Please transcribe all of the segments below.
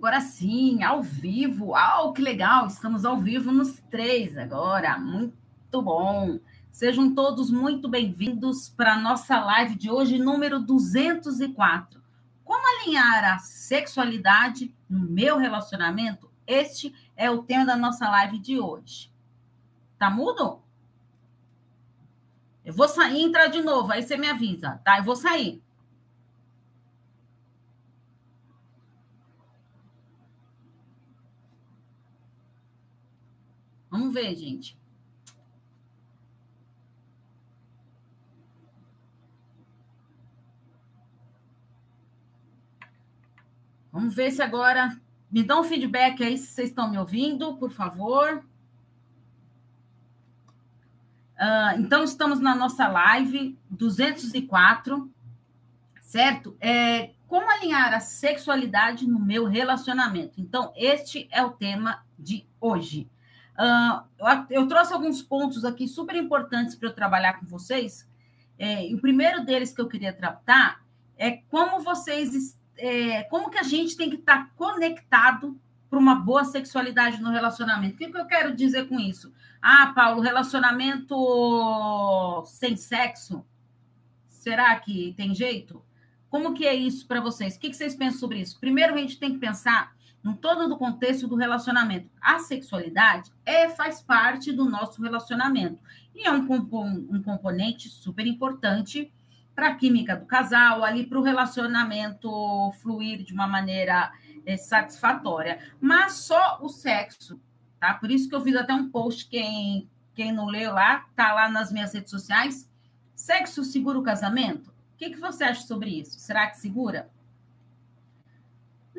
Agora sim, ao vivo. Ah, que legal! Estamos ao vivo nos três agora. Muito bom. Sejam todos muito bem-vindos para a nossa live de hoje, número 204. Como alinhar a sexualidade no meu relacionamento? Este é o tema da nossa live de hoje. Tá mudo? Eu vou sair e entrar de novo, aí você me avisa, tá? Eu vou sair. Vamos ver, gente. Vamos ver se agora. Me dão um feedback aí se vocês estão me ouvindo, por favor. Uh, então, estamos na nossa live 204, certo? É, como alinhar a sexualidade no meu relacionamento? Então, este é o tema de hoje. Eu, trouxe alguns pontos aqui super importantes para eu trabalhar com vocês. É, o primeiro deles que eu queria tratar é como vocês, é, como que a gente tem que estar tá conectado para uma boa sexualidade no relacionamento. O que, que eu quero dizer com isso? Ah, Paulo, relacionamento sem sexo, será que tem jeito? Como que é isso para vocês? O que, que vocês pensam sobre isso? Primeiro, a gente tem que pensar no todo do contexto do relacionamento. A sexualidade é faz parte do nosso relacionamento e é um, um componente super importante para a química do casal, ali para o relacionamento fluir de uma maneira é, satisfatória. Mas só o sexo, tá? Por isso que eu fiz até um post, quem, quem não leu lá, tá lá nas minhas redes sociais. Sexo segura o casamento? O que, que você acha sobre isso? Será que segura?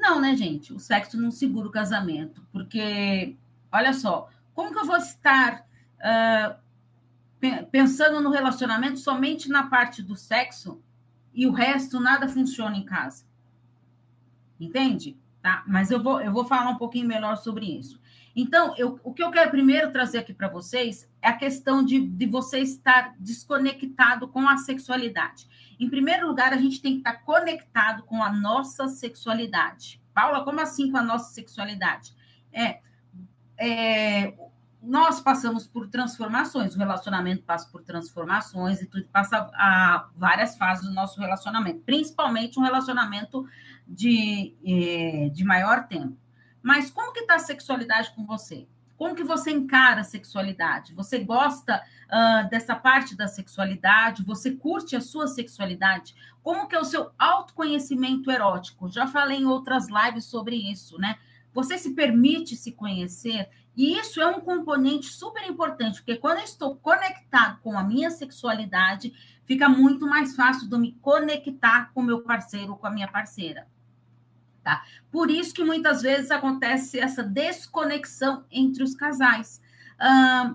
Não, né, gente? O sexo não segura o casamento, porque, olha só, como que eu vou estar uh, pensando no relacionamento somente na parte do sexo e o resto nada funciona em casa? Entende? Tá? Mas eu vou, eu vou falar um pouquinho melhor sobre isso. Então, eu, o que eu quero primeiro trazer aqui para vocês é a questão de, de você estar desconectado com a sexualidade. Em primeiro lugar, a gente tem que estar conectado com a nossa sexualidade. Paula, como assim com a nossa sexualidade? É, é, nós passamos por transformações, o relacionamento passa por transformações e tudo passa a várias fases do nosso relacionamento, principalmente um relacionamento de, é, de maior tempo. Mas como que está a sexualidade com você? Como que você encara a sexualidade? Você gosta uh, dessa parte da sexualidade? Você curte a sua sexualidade? Como que é o seu autoconhecimento erótico? Já falei em outras lives sobre isso, né? Você se permite se conhecer? E isso é um componente super importante, porque quando eu estou conectado com a minha sexualidade, fica muito mais fácil de me conectar com meu parceiro ou com a minha parceira. Tá? Por isso que muitas vezes acontece essa desconexão entre os casais. Ah,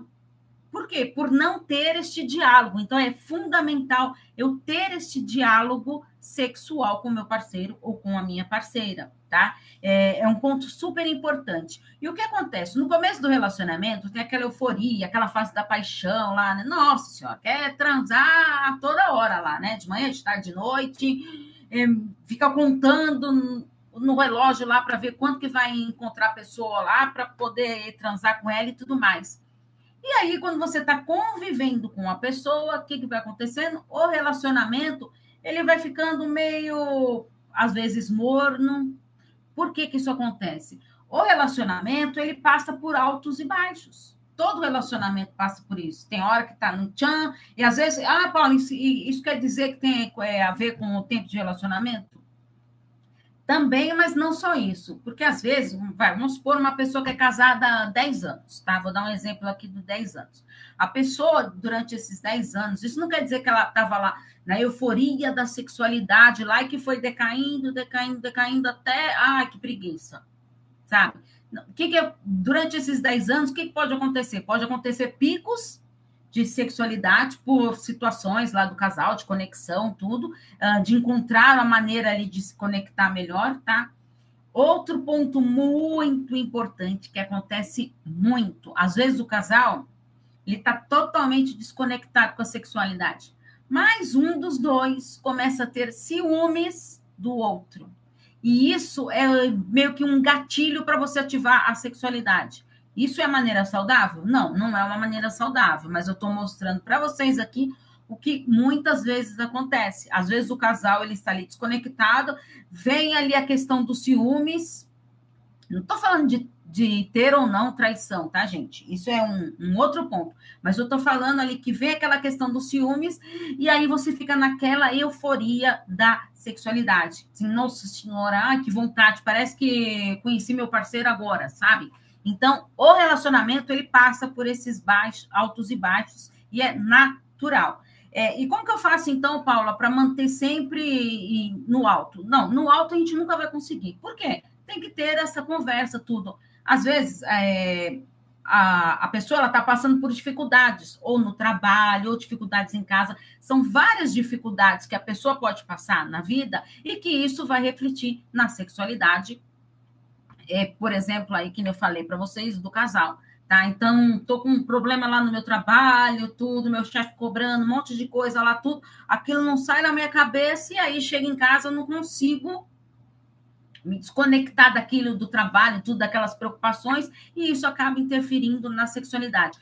por quê? Por não ter este diálogo. Então, é fundamental eu ter este diálogo sexual com meu parceiro ou com a minha parceira, tá? É, é, um ponto super importante. E o que acontece? No começo do relacionamento, tem aquela euforia, aquela fase da paixão lá, né? Nossa senhora, quer transar toda hora lá, né? De manhã, de tarde, de noite, é, fica contando no relógio lá para ver quanto que vai encontrar a pessoa lá para poder transar com ela e tudo mais. E aí, quando você está convivendo com a pessoa, o que, que vai acontecendo? O relacionamento ele vai ficando meio, às vezes, morno. Por que, que isso acontece? O relacionamento ele passa por altos e baixos. Todo relacionamento passa por isso. Tem hora que está no tchan, e às vezes, ah, Paulo, isso, isso quer dizer que tem é, a ver com o tempo de relacionamento? Também, mas não só isso, porque às vezes, vamos supor uma pessoa que é casada há 10 anos, tá? Vou dar um exemplo aqui de 10 anos. A pessoa, durante esses 10 anos, isso não quer dizer que ela estava lá na euforia da sexualidade lá e que foi decaindo, decaindo, decaindo até, ai, que preguiça, sabe? Que, que é, durante esses 10 anos, o que, que pode acontecer? Pode acontecer picos de sexualidade por situações lá do casal, de conexão, tudo, uh, de encontrar a maneira ali de se conectar melhor, tá? Outro ponto muito importante que acontece muito, às vezes o casal ele está totalmente desconectado com a sexualidade, mas um dos dois começa a ter ciúmes do outro. E isso é meio que um gatilho para você ativar a sexualidade. Isso é maneira saudável? Não, não é uma maneira saudável, mas eu estou mostrando para vocês aqui o que muitas vezes acontece. Às vezes o casal ele está ali desconectado, vem ali a questão dos ciúmes. Não estou falando de, de, ter ou não traição, tá, gente? Isso é um, um outro ponto. Mas eu estou falando ali que vem aquela questão dos ciúmes, e aí você fica naquela euforia da sexualidade. Assim, Nossa senhora, ai, que vontade, parece que conheci meu parceiro agora, sabe? Então, o relacionamento ele passa por esses baixos, altos e baixos, e é natural. É, e como que eu faço, então, Paula, para manter sempre no alto? Não, no alto a gente nunca vai conseguir. Por quê? Tem que ter essa conversa, tudo. Às vezes, é, a, a pessoa está passando por dificuldades, ou no trabalho, ou dificuldades em casa. São várias dificuldades que a pessoa pode passar na vida e que isso vai refletir na sexualidade é, por exemplo, aí que eu falei para vocês do casal, tá? Então, tô com um problema lá no meu trabalho, tudo, meu chefe cobrando um monte de coisa lá, tudo, aquilo não sai da minha cabeça e aí chega em casa eu não consigo me desconectar daquilo do trabalho, tudo daquelas preocupações, e isso acaba interferindo na sexualidade.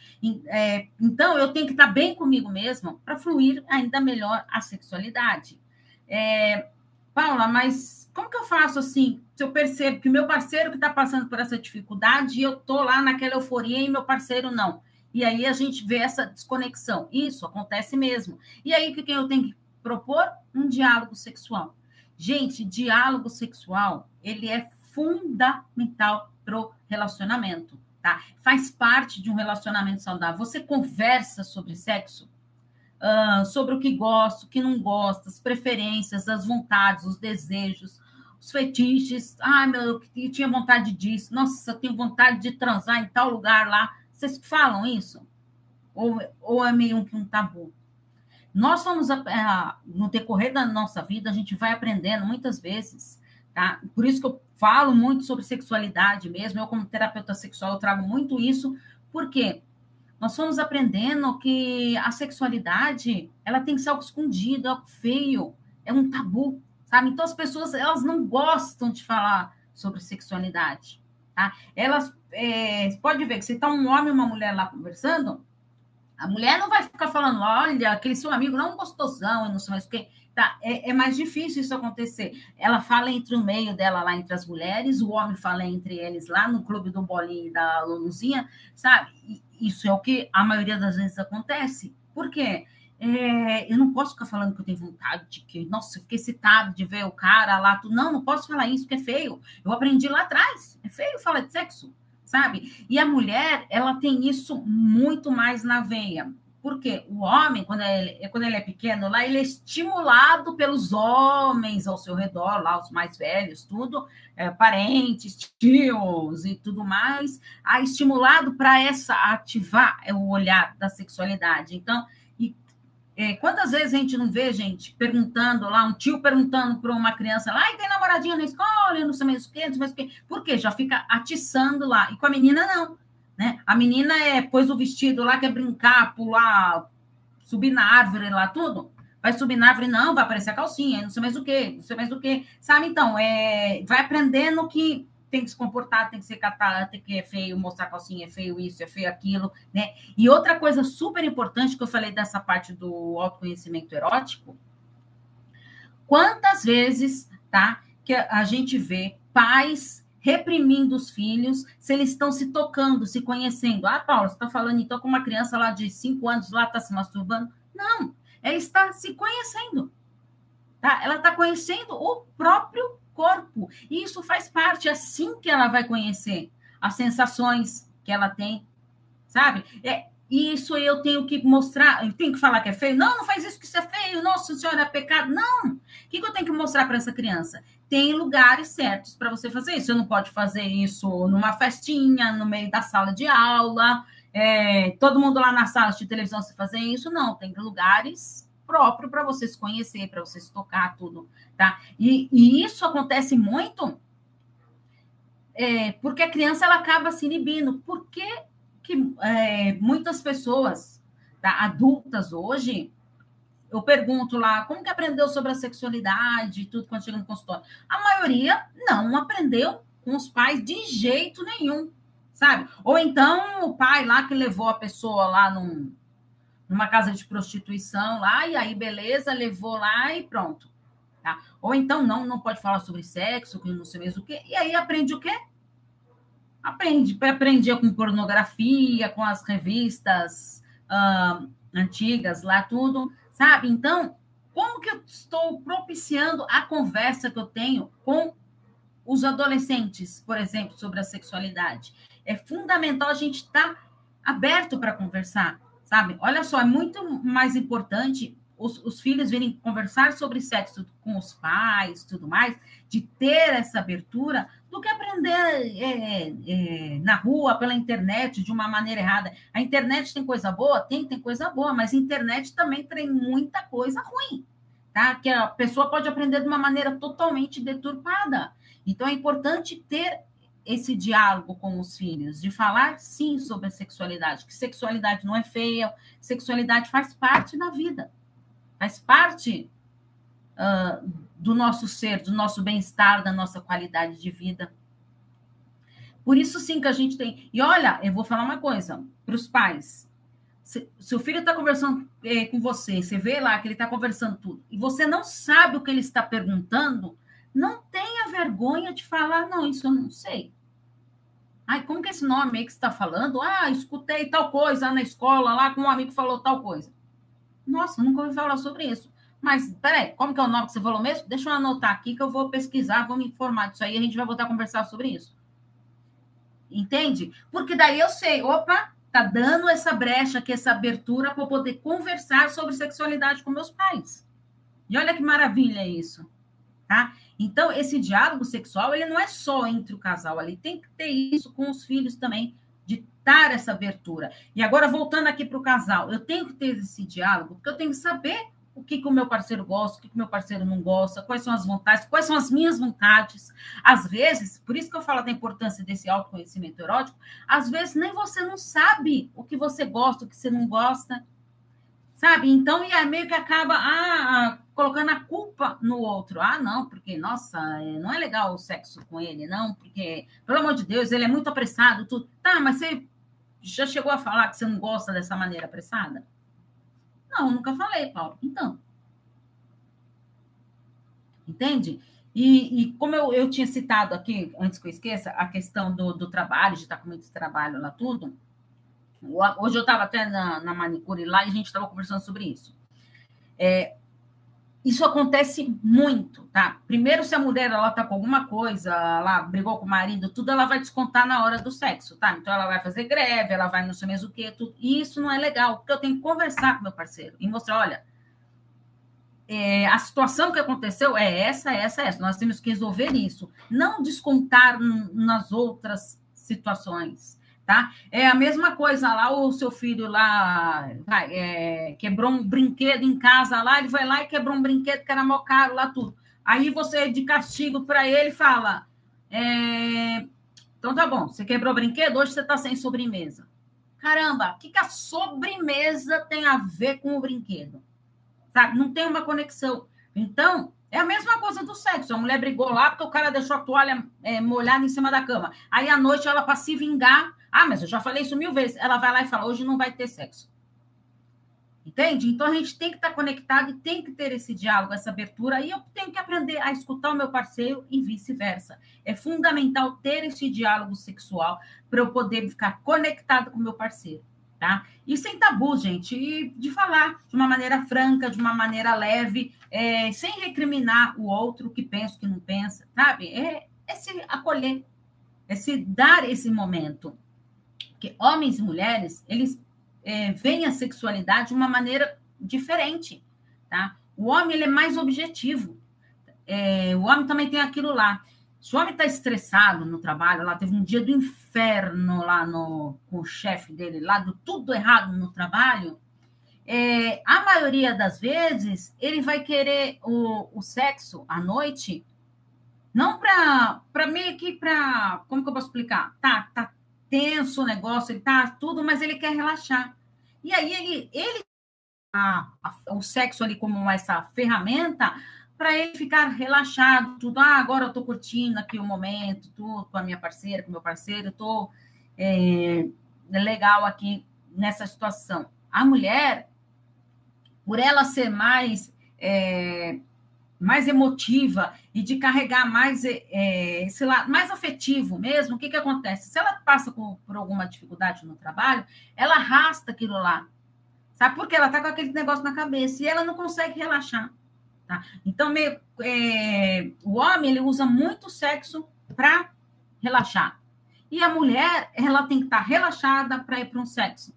É, então, eu tenho que estar bem comigo mesmo para fluir ainda melhor a sexualidade. É, Paula, mas como que eu faço assim? Se eu percebo que meu parceiro que está passando por essa dificuldade, e eu estou lá naquela euforia e meu parceiro não. E aí a gente vê essa desconexão. Isso acontece mesmo. E aí o que eu tenho que propor? Um diálogo sexual. Gente, diálogo sexual, ele é fundamental para o relacionamento, tá? Faz parte de um relacionamento saudável. Você conversa sobre sexo, uh, sobre o que gosta, o que não gosta, as preferências, as vontades, os desejos, os fetiches. Ai, meu, eu tinha vontade disso. Nossa, eu tenho vontade de transar em tal lugar lá. Vocês falam isso? Ou, ou é meio que um tabu? Nós vamos, é, no decorrer da nossa vida, a gente vai aprendendo muitas vezes, tá? Por isso que eu falo muito sobre sexualidade mesmo. Eu, como terapeuta sexual, eu trago muito isso. Por quê? Nós fomos aprendendo que a sexualidade, ela tem que ser algo escondido, algo feio, é um tabu, sabe? Então as pessoas, elas não gostam de falar sobre sexualidade, tá? Elas, é, pode ver que se tá um homem e uma mulher lá conversando, a mulher não vai ficar falando, olha, aquele seu amigo não gostosão, e não sei mais o quê. Tá, é, é, mais difícil isso acontecer. Ela fala entre o meio dela lá entre as mulheres, o homem fala entre eles lá no clube do bolinho da Luluzinha, sabe? E isso é o que a maioria das vezes acontece. Por quê? É, eu não posso ficar falando que eu tenho vontade de que, nossa, eu fiquei excitado de ver o cara lá. Tu, não, não posso falar isso, que é feio. Eu aprendi lá atrás. É feio falar de sexo, sabe? E a mulher, ela tem isso muito mais na veia. Porque o homem, quando ele, quando ele é pequeno, lá ele é estimulado pelos homens ao seu redor, lá os mais velhos, tudo, é, parentes, tios e tudo mais, a estimulado para essa ativar o olhar da sexualidade. Então, é, quantas vezes a gente não vê, gente, perguntando lá, um tio perguntando para uma criança lá, e tem namoradinha na escola, não sei mais o quê, não sei mais o quê. Por quê? Já fica atiçando lá. E com a menina, não né? A menina é, pôs o vestido lá, quer brincar, pular, subir na árvore lá, tudo. Vai subir na árvore, não, vai aparecer a calcinha, não sei mais o quê, não sei mais o quê. Sabe, então, é, vai aprendendo que tem que se comportar, tem que ser catado, tem que é feio, mostrar calcinha, é feio isso, é feio aquilo, né? E outra coisa super importante que eu falei dessa parte do autoconhecimento erótico, quantas vezes, tá, que a gente vê pais reprimindo os filhos, se eles estão se tocando, se conhecendo. Ah, Paulo, você está falando então com uma criança lá de cinco anos lá está se masturbando? Não, ela está se conhecendo. Tá? Ela está conhecendo o próprio corpo. E isso faz parte, assim que ela vai conhecer as sensações que ela tem, sabe? É, isso eu tenho que mostrar, eu tenho que falar que é feio. Não, não faz isso que isso é feio. Nossa senhora, é pecado. Não. O que, que eu tenho que mostrar para essa criança? tem lugares certos para você fazer isso. Você não pode fazer isso numa festinha, no meio da sala de aula, é, todo mundo lá na sala de televisão se fazer isso, não. Tem lugares próprios para você se conhecer, para você se tocar, tudo, tá? E, e isso acontece muito é, porque a criança ela acaba se inibindo. Por que, que é, muitas pessoas tá, adultas hoje eu pergunto lá, como que aprendeu sobre a sexualidade e tudo quando chega no consultório? A maioria não aprendeu com os pais de jeito nenhum, sabe? Ou então o pai lá que levou a pessoa lá num, numa casa de prostituição lá, e aí beleza, levou lá e pronto. Tá? Ou então não, não pode falar sobre sexo, que não sei o quê, e aí aprende o quê? Aprende, aprendia com pornografia, com as revistas antigas lá, tudo, sabe? Então, como que eu estou propiciando a conversa que eu tenho com os adolescentes, por exemplo, sobre a sexualidade? É fundamental a gente estar tá aberto para conversar, sabe? Olha só, é muito mais importante os, os, filhos virem conversar sobre sexo com os pais, tudo mais, de ter essa abertura, do que aprender é, é, na rua, pela internet, de uma maneira errada. A internet tem coisa boa? Tem, tem coisa boa, mas a internet também tem muita coisa ruim, tá? Que a pessoa pode aprender de uma maneira totalmente deturpada. Então, é importante ter esse diálogo com os filhos, de falar sim sobre a sexualidade, que sexualidade não é feia, sexualidade faz parte da vida, faz parte uh, do nosso ser, do nosso bem-estar, da nossa qualidade de vida. Por isso, sim, que a gente tem. E olha, eu vou falar uma coisa para os pais. Se, se, o filho está conversando eh, com você, você vê lá que ele está conversando tudo, e você não sabe o que ele está perguntando, não tenha vergonha de falar, não, isso eu não sei. Ai, como que é esse nome aí que você está falando? Ah, escutei tal coisa na escola, lá com um amigo falou tal coisa. Nossa, nunca ouvi falar sobre isso. Mas, peraí, como que é o nome que você falou mesmo? Deixa eu anotar aqui que eu vou pesquisar, vou me informar disso aí, a gente vai voltar a conversar sobre isso. Entende? Porque daí eu sei, opa, tá dando essa brecha aqui, essa abertura para poder conversar sobre sexualidade com meus pais. E olha que maravilha isso, tá? Então, esse diálogo sexual, ele não é só entre o casal, ali tem que ter isso com os filhos também, de dar essa abertura. E agora, voltando aqui para o casal, eu tenho que ter esse diálogo, porque eu tenho que saber o que, que o meu parceiro gosta, o que, que o meu parceiro não gosta, quais são as vontades, quais são as minhas vontades. Às vezes, por isso que eu falo da importância desse autoconhecimento erótico, às vezes nem você não sabe o que você gosta, o que você não gosta, sabe? Então, e aí meio que acaba ah, colocando a culpa no outro. Ah, não, porque, nossa, é, não é legal o sexo com ele, não, porque, pelo amor de Deus, ele é muito apressado, tudo. Tá, mas você já chegou a falar que você não gosta dessa maneira apressada? Não, nunca falei, Paulo. Então. Entende? E, e como eu, eu tinha citado aqui, antes que eu esqueça, a questão do, do trabalho, de estar com muito trabalho lá tudo. Hoje eu estava até na, na manicure lá e a gente estava conversando sobre isso. É, isso acontece muito, tá? Primeiro, se a mulher ela tá com alguma coisa, ela brigou com o marido, tudo ela vai descontar na hora do sexo, tá? Então ela vai fazer greve, ela vai não sei mesmo o quê, tudo. E isso não é legal, porque eu tenho que conversar com meu parceiro e mostrar, olha, é, a situação que aconteceu é essa, essa, essa. Nós temos que resolver isso, não descontar nas outras situações tá? É a mesma coisa lá, o seu filho lá é, quebrou um brinquedo em casa lá, ele vai lá e quebrou um brinquedo que era mó caro lá, tudo. Aí você, de castigo para ele, fala: é, então tá bom, você quebrou o brinquedo, hoje você tá sem sobremesa. Caramba, o que, que a sobremesa tem a ver com o brinquedo? Sabe? Não tem uma conexão. Então, é a mesma coisa do sexo. A mulher brigou lá porque o cara deixou a toalha é, molhada em cima da cama. Aí à noite ela, para se vingar, ah, mas eu já falei isso mil vezes. Ela vai lá e fala: hoje não vai ter sexo. Entende? Então a gente tem que estar conectado e tem que ter esse diálogo, essa abertura. E eu tenho que aprender a escutar o meu parceiro e vice-versa. É fundamental ter esse diálogo sexual para eu poder ficar conectado com o meu parceiro. Tá? E sem tabu, gente, e de falar de uma maneira franca, de uma maneira leve, é, sem recriminar o outro que pensa, que não pensa, sabe? É, é se acolher, é se dar esse momento. Porque homens e mulheres, eles é, veem a sexualidade de uma maneira diferente, tá? O homem, ele é mais objetivo. É, o homem também tem aquilo lá. Se o homem está estressado no trabalho, lá teve um dia do inferno lá no, com o chefe dele, lá do tudo errado no trabalho, é, a maioria das vezes ele vai querer o, o sexo à noite, não para meio que para. Como que eu posso explicar? Tá, tá tenso o negócio, ele tá tudo, mas ele quer relaxar. E aí ele, ele a, o sexo ali como essa ferramenta para ele ficar relaxado, tudo. Ah, agora eu estou curtindo aqui o momento, tudo com a minha parceira, com o meu parceiro, estou é, legal aqui nessa situação. A mulher, por ela ser mais é, mais emotiva e de carregar mais, é, sei lá, mais afetivo mesmo, o que, que acontece? Se ela passa por, por alguma dificuldade no trabalho, ela arrasta aquilo lá. Sabe por quê? Ela está com aquele negócio na cabeça e ela não consegue relaxar. Tá? Então, meio, é, o homem ele usa muito sexo para relaxar. E a mulher, ela tem que estar tá relaxada para ir para um sexo.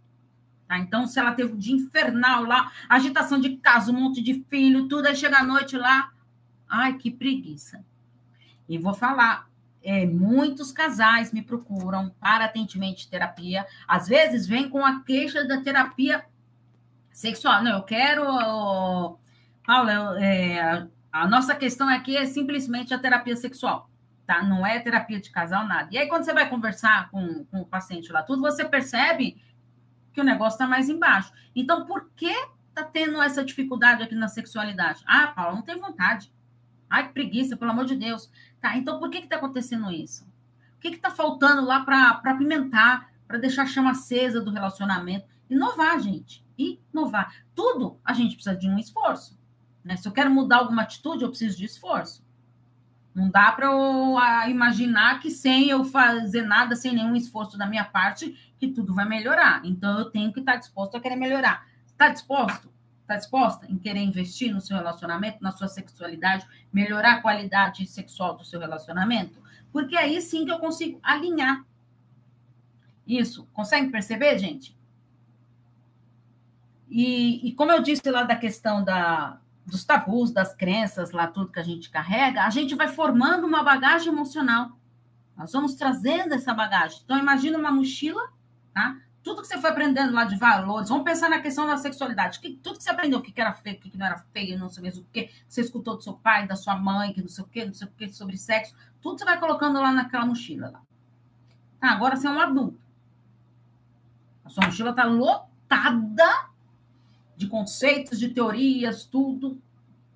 Tá? Então, se ela teve um dia infernal lá, agitação de casa, um monte de filho, tudo, aí chega à noite lá, ai, que preguiça. E vou falar, é, muitos casais me procuram para atendimento de terapia, às vezes vem com a queixa da terapia sexual. Não, eu quero, Paula, é, a nossa questão aqui é simplesmente a terapia sexual, tá? Não é terapia de casal, nada. E aí, quando você vai conversar com, com o paciente lá, tudo, você percebe que o negócio está mais embaixo. Então, por que está tendo essa dificuldade aqui na sexualidade? Ah, Paula, não tem vontade. Ai, que preguiça, pelo amor de Deus. Tá, então por que está acontecendo isso? O que está faltando lá para apimentar, para deixar a chama acesa do relacionamento? Inovar, gente. Inovar. Tudo a gente precisa de um esforço. Né? Se eu quero mudar alguma atitude, eu preciso de esforço. Não dá para eu imaginar que sem eu fazer nada, sem nenhum esforço da minha parte, que tudo vai melhorar. Então, eu tenho que estar disposto a querer melhorar. Está disposto? Está disposta em querer investir no seu relacionamento, na sua sexualidade, melhorar a qualidade sexual do seu relacionamento? Porque aí sim que eu consigo alinhar. Isso. Consegue perceber, gente? E, e como eu disse lá da questão da, dos tabus, das crenças, lá tudo que a gente carrega, a gente vai formando uma bagagem emocional. Nós vamos trazendo essa bagagem. Então, imagina uma mochila, tá? Tudo que você foi aprendendo lá de valores, vamos pensar na questão da sexualidade. Que, tudo que você aprendeu, o que era feio, o que não era feio, não sei mesmo o que, você escutou do seu pai, da sua mãe, que não sei o que, não sei o que, sobre sexo, tudo você vai colocando lá naquela mochila. Lá. Tá, agora você é um adulto. A sua mochila está lotada de conceitos, de teorias, tudo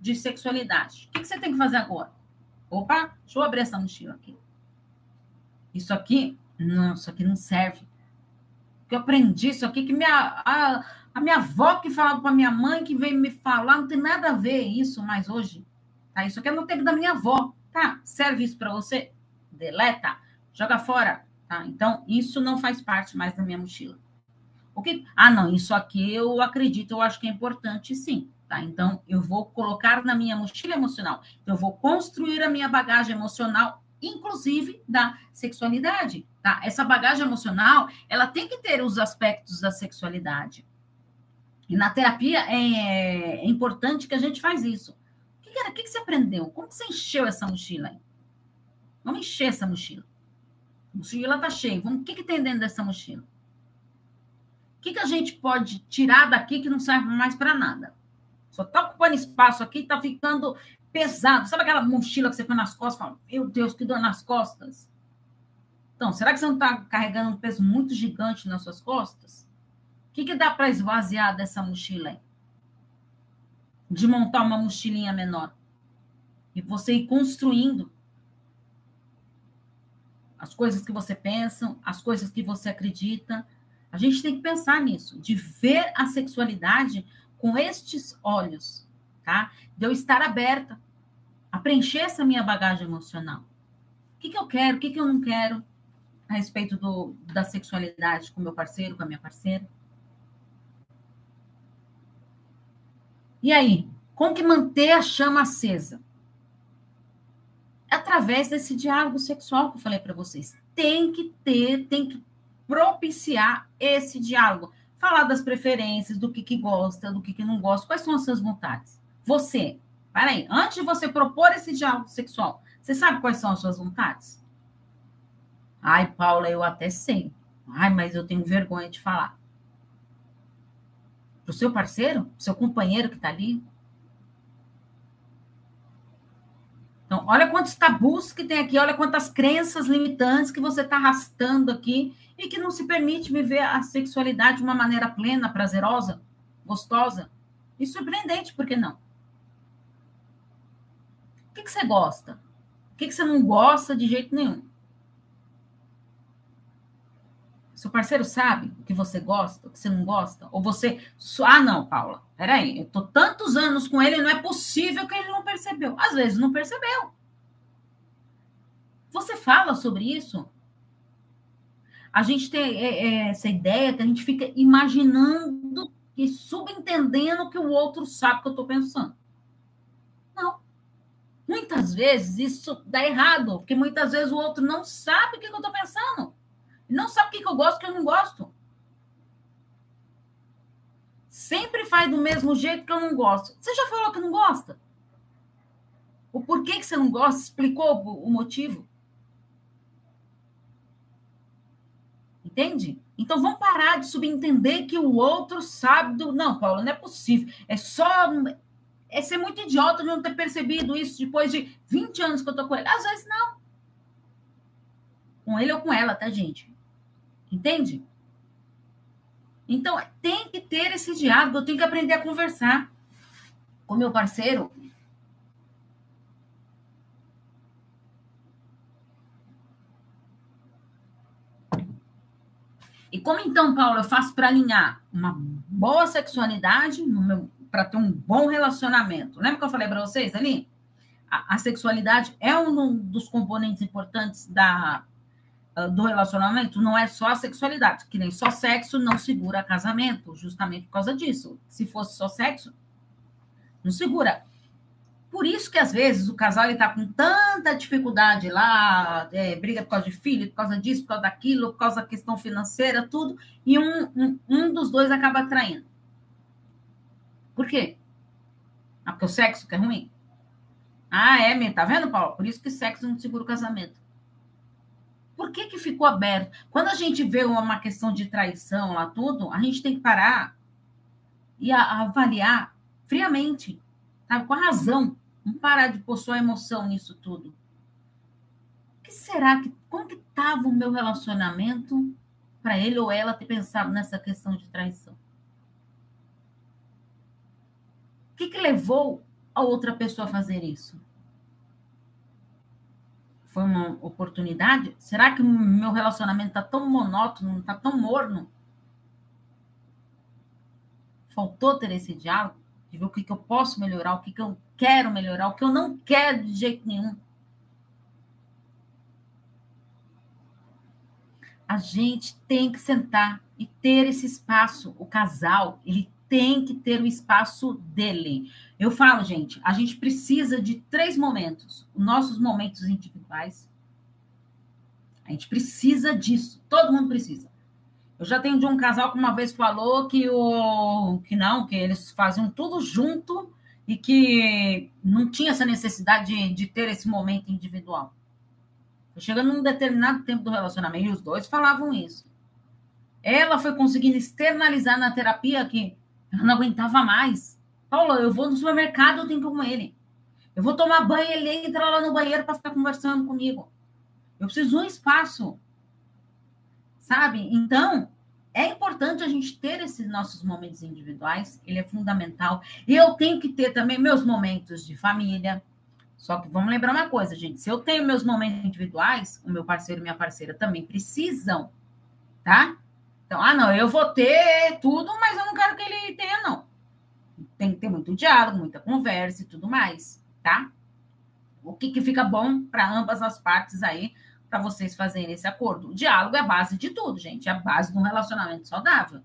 de sexualidade. O que, você tem que fazer agora? Opa, deixa eu abrir essa mochila aqui. Isso aqui, não, isso aqui não serve. Eu aprendi isso aqui que minha a, a minha avó que falava para minha mãe que veio me falar, não tem nada a ver isso mais hoje. Tá? Isso aqui é no tempo da minha avó, tá? Serve isso para você? Deleta, joga fora, tá? Então, isso não faz parte mais da minha mochila. O que? Ah, não, isso aqui eu acredito, eu acho que é importante sim. Tá? Então, eu vou colocar na minha mochila emocional. Eu vou construir a minha bagagem emocional, inclusive da sexualidade. Tá? Essa bagagem emocional, ela tem que ter os aspectos da sexualidade. E na terapia é, é importante que a gente faz isso. O que, era, o que, você aprendeu? Como você encheu essa mochila aí? Vamos encher essa mochila. A mochila está cheia. Vamos, o que, que tem dentro dessa mochila? Que, que a gente pode tirar daqui que não serve mais para nada? Só está ocupando espaço aqui, está ficando pesado. Sabe aquela mochila que você põe nas costas? Fala, meu Deus, que dor nas costas. Então, será que você não está carregando um peso muito gigante nas suas costas? O que, que dá para esvaziar dessa mochila aí? De montar uma mochilinha menor. E você ir construindo as coisas que você pensa, as coisas que você acredita, a gente tem que pensar nisso, de ver a sexualidade com estes olhos, tá? De eu estar aberta a preencher essa minha bagagem emocional. O que, que eu quero, o que, que eu não quero a respeito do, da sexualidade com meu parceiro, com a minha parceira. E aí, como que manter a chama acesa? Através desse diálogo sexual que eu falei para vocês. Tem que ter, tem que propiciar esse diálogo. Falar das preferências, do que, que gosta, do que, que não gosta, quais são as suas vontades. Você, peraí, antes de você propor esse diálogo sexual, você sabe quais são as suas vontades? Ai, Paula, eu até sei. Ai, mas eu tenho vergonha de falar. Para o seu parceiro, pro seu companheiro que está ali, Então, olha quantos tabus que tem aqui, olha quantas crenças limitantes que você está arrastando aqui e que não se permite viver a sexualidade de uma maneira plena, prazerosa, gostosa. E surpreendente, por que não? O que, que você gosta? O que, que você não gosta de jeito nenhum? Seu parceiro sabe o que você gosta, o que você não gosta? Ou você. Ah, não, Paula, peraí, eu tô tantos anos com ele, não é possível que ele não percebeu. Às vezes não percebeu. Você fala sobre isso? A gente tem é, é, essa ideia que a gente fica imaginando e subentendendo que o outro sabe que eu estou pensando. Não. Muitas vezes isso dá errado, porque muitas vezes o outro não sabe o que eu estou pensando. Não sabe o que eu gosto, o que eu não gosto. Sempre faz do mesmo jeito que eu não gosto. Você já falou que não gosta? O porquê que você não gosta? Explicou o motivo? Entende? Então vamos parar de subentender que o outro sabe do. Não, Paulo, não é possível. É só. É ser muito idiota não ter percebido isso depois de 20 anos que eu tô com ele. Às vezes não. Com ele ou com ela, tá, gente? Entende? Então tem que ter esse diálogo, eu tenho que aprender a conversar com meu parceiro E como então, Paulo, eu faço para alinhar uma boa sexualidade para ter um bom relacionamento? Lembra que eu falei para vocês ali? A, a, sexualidade é um dos componentes importantes da, ah, do relacionamento, não é só a sexualidade, que nem só sexo não segura casamento, justamente por causa disso. Se fosse só sexo, não segura. Por isso que, às vezes, o casal está com tanta dificuldade lá, é, briga por causa de filho, por causa disso, por causa daquilo, por causa da questão financeira, tudo, e um, um, um dos dois acaba traindo. Por quê? Ah, porque o sexo que é ruim? Ah, é, tá vendo, Paulo? Por isso que sexo não segura o casamento. Por que, que ficou aberto? Quando a gente vê uma questão de traição lá, tudo, a gente tem que parar e avaliar friamente, com a razão Vamos parar de pôr só emoção nisso tudo. O que será que. Como que estava o meu relacionamento para ele ou ela ter pensado nessa questão de traição? O que, que levou a outra pessoa a fazer isso? Foi uma oportunidade? Será que meu relacionamento está tão monótono, está tão morno? Faltou ter esse diálogo? De ver o que, que eu posso melhorar, o que, que eu quero melhorar, o que eu não quero de jeito nenhum. A gente tem que sentar e ter esse espaço. O casal, ele tem que ter o espaço dele. Eu falo, gente, a gente precisa de três momentos. Os nossos momentos individuais. A gente precisa disso. Todo mundo precisa. Eu já tenho de um casal que uma vez falou que o que não, que eles faziam tudo junto e que não tinha essa necessidade de, de ter esse momento individual. Chegando num determinado tempo do relacionamento, e os dois falavam isso. Ela foi conseguindo externalizar na terapia que ela não aguentava mais. Paula, eu vou no supermercado, eu tenho que ir com ele. Eu vou tomar banho, ele entra lá no banheiro para ficar conversando comigo. Eu preciso de um espaço. Sabe? Então, é importante a gente ter esses nossos momentos individuais, ele é fundamental. E eu tenho que ter também meus momentos de família. Só que vamos lembrar uma coisa, gente: se eu tenho meus momentos individuais, o meu parceiro e minha parceira também precisam, tá? Então, ah, não, eu vou ter tudo, mas eu não quero que ele tenha, não. Tem que ter muito diálogo, muita conversa e tudo mais, tá? O que, que fica bom para ambas as partes aí para vocês fazerem esse acordo. O diálogo é a base de tudo, gente, é a base de um relacionamento saudável.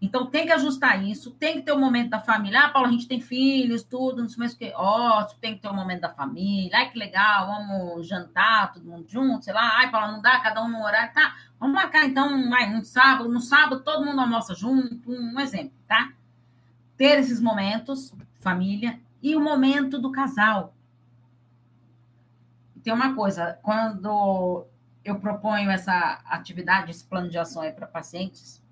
Então tem que ajustar isso, tem que ter o um momento da família. Ah, Paulo, a gente tem filhos, tudo, não sei mais o que. Ótimo, tem que ter o um momento da família. Ai, que legal, vamos jantar, todo mundo junto, sei lá. Ai, Paulo, não dá, cada um no horário. Tá, vamos marcar então, vai, no sábado. No sábado todo mundo almoça junto, um exemplo, tá? Ter esses momentos, família, e o momento do casal tem uma coisa, quando eu proponho essa atividade, esse plano de ação para pacientes,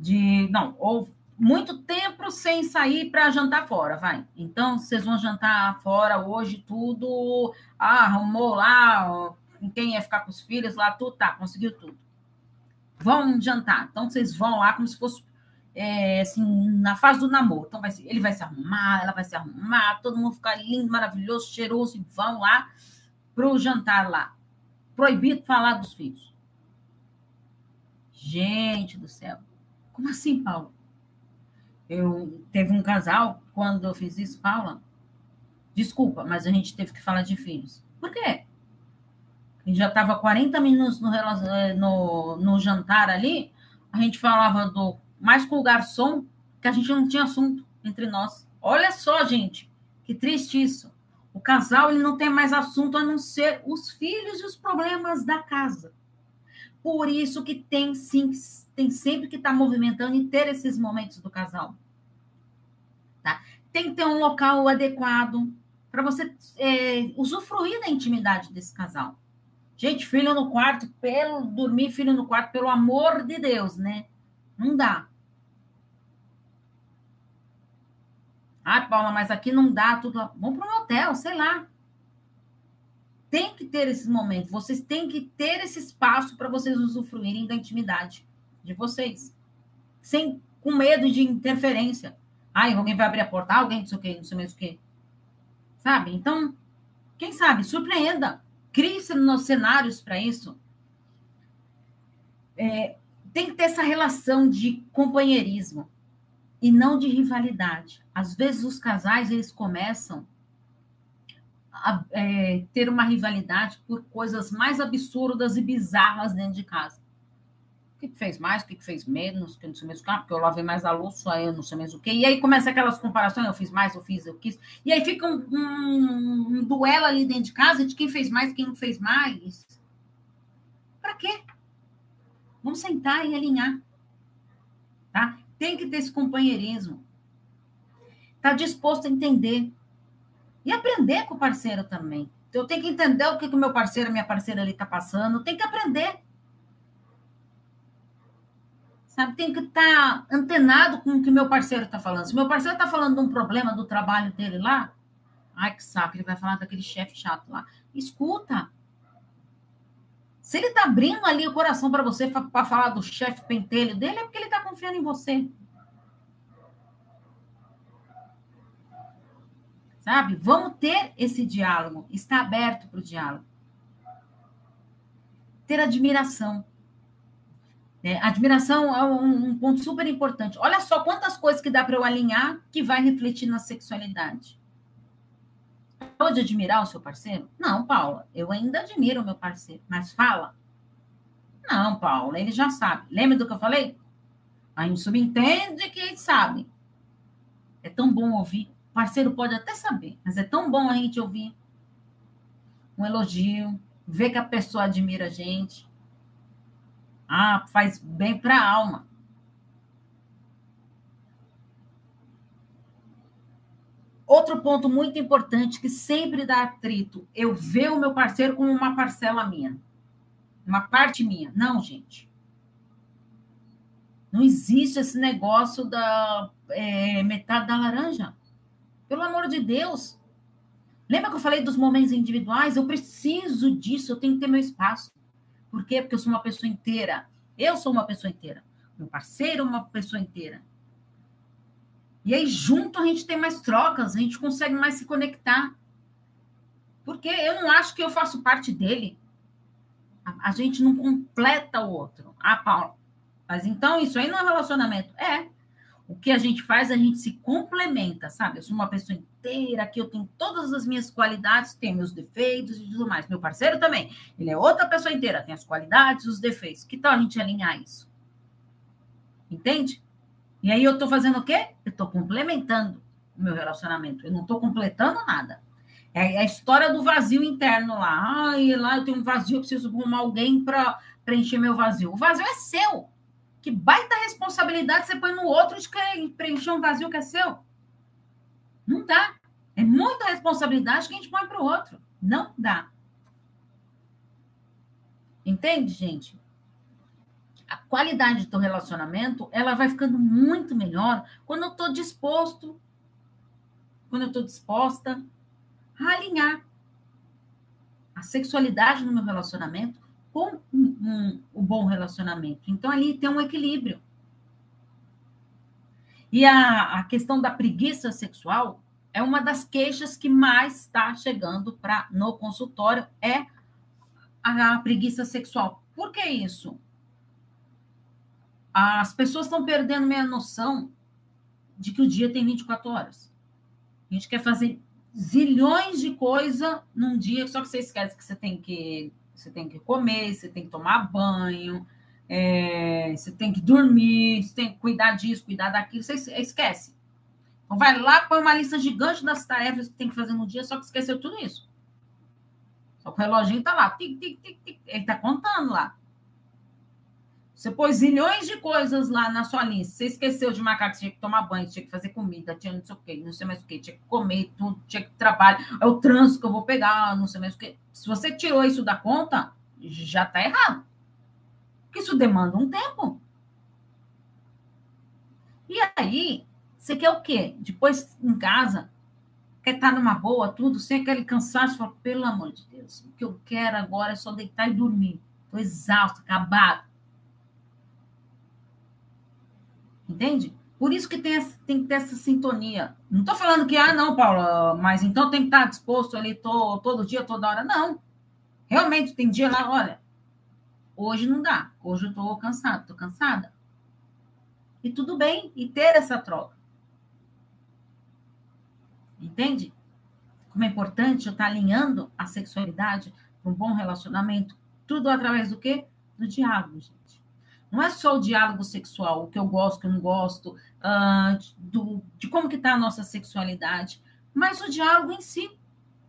de não, ou muito tempo sem sair para jantar fora, vai. Então, vocês vão jantar fora hoje, tudo, ah, arrumou lá, quem ia ficar com os filhos lá, tudo, tá, conseguiu tudo. Vão jantar. Então, vocês vão lá como se fosse é, assim, na fase do namoro. Então, vai, ele vai se arrumar, ela vai se arrumar, todo mundo ficar lindo, maravilhoso, cheiroso, e vão lá para o jantar lá. Proibido falar dos filhos. Gente do céu. Como assim, Paulo? Eu teve um casal, quando eu fiz isso, Paula, desculpa, mas a gente teve que falar de filhos. Por quê? A gente já estava 40 minutos no, eh, no, no jantar ali, a gente falava do mais com o garçom, que a gente não tinha assunto entre nós. Olha só, gente, que triste isso. O casal ele não tem mais assunto a não ser os filhos e os problemas da casa. Por isso que tem sim, tem sempre que estar tá movimentando e ter esses momentos do casal. Tá? Tem que ter um local adequado para você é, usufruir da intimidade desse casal. Gente, filho no quarto, pelo dormir filho no quarto, pelo amor de Deus, né? Não dá. Ah, Paula, mas aqui não dá tudo. Vamos para um hotel, sei lá. Tem que ter esses momentos. Vocês têm que ter esse espaço para vocês usufruírem da intimidade de vocês. Sem, com medo de interferência. Ai, alguém vai abrir a porta, alguém não sei o quê, não sei mais o quê. Sabe? Então, quem sabe, surpreenda. Crie nos cenários para isso. É, tem que ter essa relação de companheirismo e não de rivalidade. Às vezes os casais eles começam a é, ter uma rivalidade por coisas mais absurdas e bizarras dentro de casa. O que, que fez mais, o que, que fez menos, que não sei mesmo o que, ah, porque eu lavei mais a louça, eu não sei mesmo o que. E aí começa aquelas comparações, eu fiz mais, eu fiz, eu quis. E aí fica um, um, um duelo ali dentro de casa de quem fez mais, quem não fez mais. Para quê? Vamos sentar e alinhar. Tá? Tem que ter esse companheirismo. Tá disposto a entender. E aprender com o parceiro também. Eu tenho que entender o que o meu parceiro, minha parceira ali está passando. Tem que aprender. Sabe, tem que estar tá antenado com o que meu parceiro está falando. Se meu parceiro está falando de um problema do trabalho dele lá, ai que saco, ele vai falar daquele chefe chato lá. Escuta. Se ele está abrindo ali o coração para você para falar do chefe pentelho dele, é porque ele está confiando em você. Sabe? Vamos ter esse diálogo. Está aberto para o diálogo. Ter admiração. É, admiração é um, um ponto super importante. Olha só quantas coisas que dá para eu alinhar que vai refletir na sexualidade. Pode admirar o seu parceiro? Não, Paula, eu ainda admiro o meu parceiro, mas fala. Não, Paula, ele já sabe. Lembra do que eu falei? A gente subentende que ele sabe. É tão bom ouvir. O parceiro pode até saber, mas é tão bom a gente ouvir um elogio, ver que a pessoa admira a gente. Ah, faz bem para a alma. Outro ponto muito importante que sempre dá atrito, eu ver o meu parceiro como uma parcela minha, uma parte minha. Não, gente. Não existe esse negócio da é, metade da laranja. Pelo amor de Deus. Lembra que eu falei dos momentos individuais? Eu preciso disso, eu tenho que ter meu espaço. Por quê? Porque eu sou uma pessoa inteira. Eu sou uma pessoa inteira. Meu parceiro é uma pessoa inteira. E aí, junto, a gente tem mais trocas, a gente consegue mais se conectar. Porque eu não acho que eu faço parte dele. A, a gente não completa o outro. Ah, Paulo. Mas então, isso aí não é relacionamento. É. O que a gente faz, a gente se complementa, sabe? Eu sou uma pessoa inteira, que eu tenho todas as minhas qualidades, tenho meus defeitos e tudo mais. Meu parceiro também. Ele é outra pessoa inteira, tem as qualidades, os defeitos. Que tal a gente alinhar isso? Entende? E aí eu estou fazendo o quê? Eu estou complementando o meu relacionamento. Eu não estou completando nada. É a história do vazio interno lá. Ai, lá eu tenho um vazio, eu preciso arrumar alguém para preencher meu vazio. O vazio é seu. Que baita responsabilidade você põe no outro de preencher um vazio que é seu. Não dá. É muita responsabilidade que a gente põe para o outro. Não dá. Entende, gente? A qualidade do relacionamento ela vai ficando muito melhor quando eu estou disposto, quando eu estou disposta a alinhar a sexualidade no meu relacionamento com um, um, um bom relacionamento. Então ali tem um equilíbrio. E a, a questão da preguiça sexual é uma das queixas que mais está chegando para no consultório é a, a preguiça sexual. Por que isso? As pessoas estão perdendo meia noção de que o dia tem 24 horas. A gente quer fazer zilhões de coisas num dia, só que você esquece que você tem que você tem que comer, você tem que tomar banho, é, você tem que dormir, você tem que cuidar disso, cuidar daquilo, você esquece. Então vai lá, põe uma lista gigante das tarefas que tem que fazer no dia, só que esqueceu tudo isso. Só que o reloginho está lá, tic, tic, tic, tic, ele está contando lá. Você pôs zilhões de coisas lá na sua lista. Você esqueceu de marcar que tinha que tomar banho, tinha que fazer comida, tinha não sei o quê, não sei mais o quê, tinha que comer tudo, tinha que trabalhar. É o trânsito que eu vou pegar, não sei mais o quê. Se você tirou isso da conta, já está errado. Porque isso demanda um tempo. E aí, você quer o quê? Depois, em casa, quer estar numa boa, tudo, sem aquele cansaço, fala, pelo amor de Deus, o que eu quero agora é só deitar e dormir. Estou exausto, acabado. Entende? Por isso que tem, tem que ter essa sintonia. Não estou falando que, ah, não, Paula, mas então tem que estar disposto ali to, todo dia, toda hora. Não. Realmente, tem dia lá, olha, hoje não dá. Hoje eu estou cansado, estou cansada. E tudo bem, e ter essa troca. Entende? Como é importante eu estar alinhando a sexualidade para um bom relacionamento. Tudo através do quê? Do diálogo, gente. Não é só o diálogo sexual, o que eu gosto, o que eu não gosto, uh, do, de como que está a nossa sexualidade, mas o diálogo em si,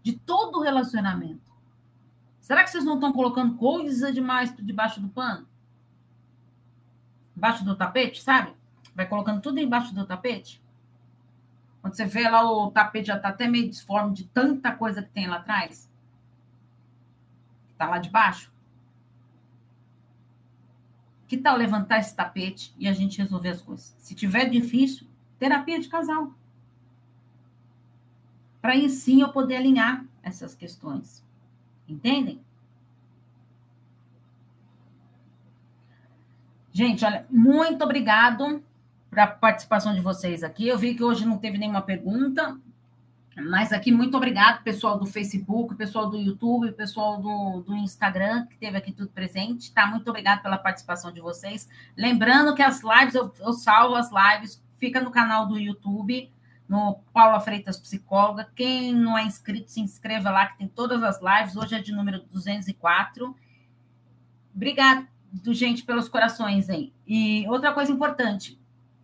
de todo o relacionamento. Será que vocês não estão colocando coisa demais debaixo do pano? Embaixo do tapete, sabe? Vai colocando tudo embaixo do tapete? Quando você vê lá, o tapete já está até meio disforme de tanta coisa que tem lá atrás. Está lá debaixo. Que tal levantar esse tapete e a gente resolver as coisas? Se tiver difícil, terapia de casal. Para aí sim eu poder alinhar essas questões. Entendem? Gente, olha, muito obrigado para a participação de vocês aqui. Eu vi que hoje não teve nenhuma pergunta, mas aqui, muito obrigado, pessoal do Facebook, pessoal do YouTube, pessoal do, do Instagram, que teve aqui tudo presente, tá? Muito obrigado pela participação de vocês. Lembrando que as lives, eu, eu salvo as lives, fica no canal do YouTube, no Paula Freitas Psicóloga. Quem não é inscrito, se inscreva lá, que tem todas as lives. Hoje é de número 204. Obrigado, gente, pelos corações aí. E outra coisa importante,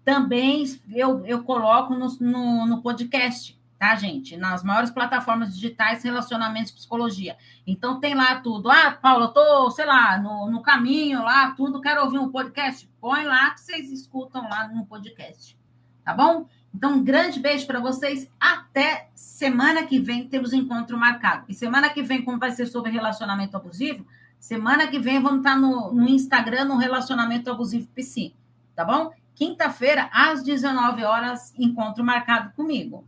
também eu, eu coloco no, no, no podcast tá, gente? Nas maiores plataformas digitais, relacionamentos, psicologia. Então tem lá tudo. Ah, Paula, eu tô, sei lá, no, no caminho lá, tudo, quero ouvir um podcast. Põe lá que vocês escutam lá no podcast. Tá bom? Então, um grande beijo para vocês. Até semana que vem temos encontro marcado. E semana que vem, como vai ser sobre relacionamento abusivo, semana que vem vamos estar tá no, no Instagram no Relacionamento Abusivo PC. Tá bom? Quinta-feira, às 19 horas, encontro marcado comigo.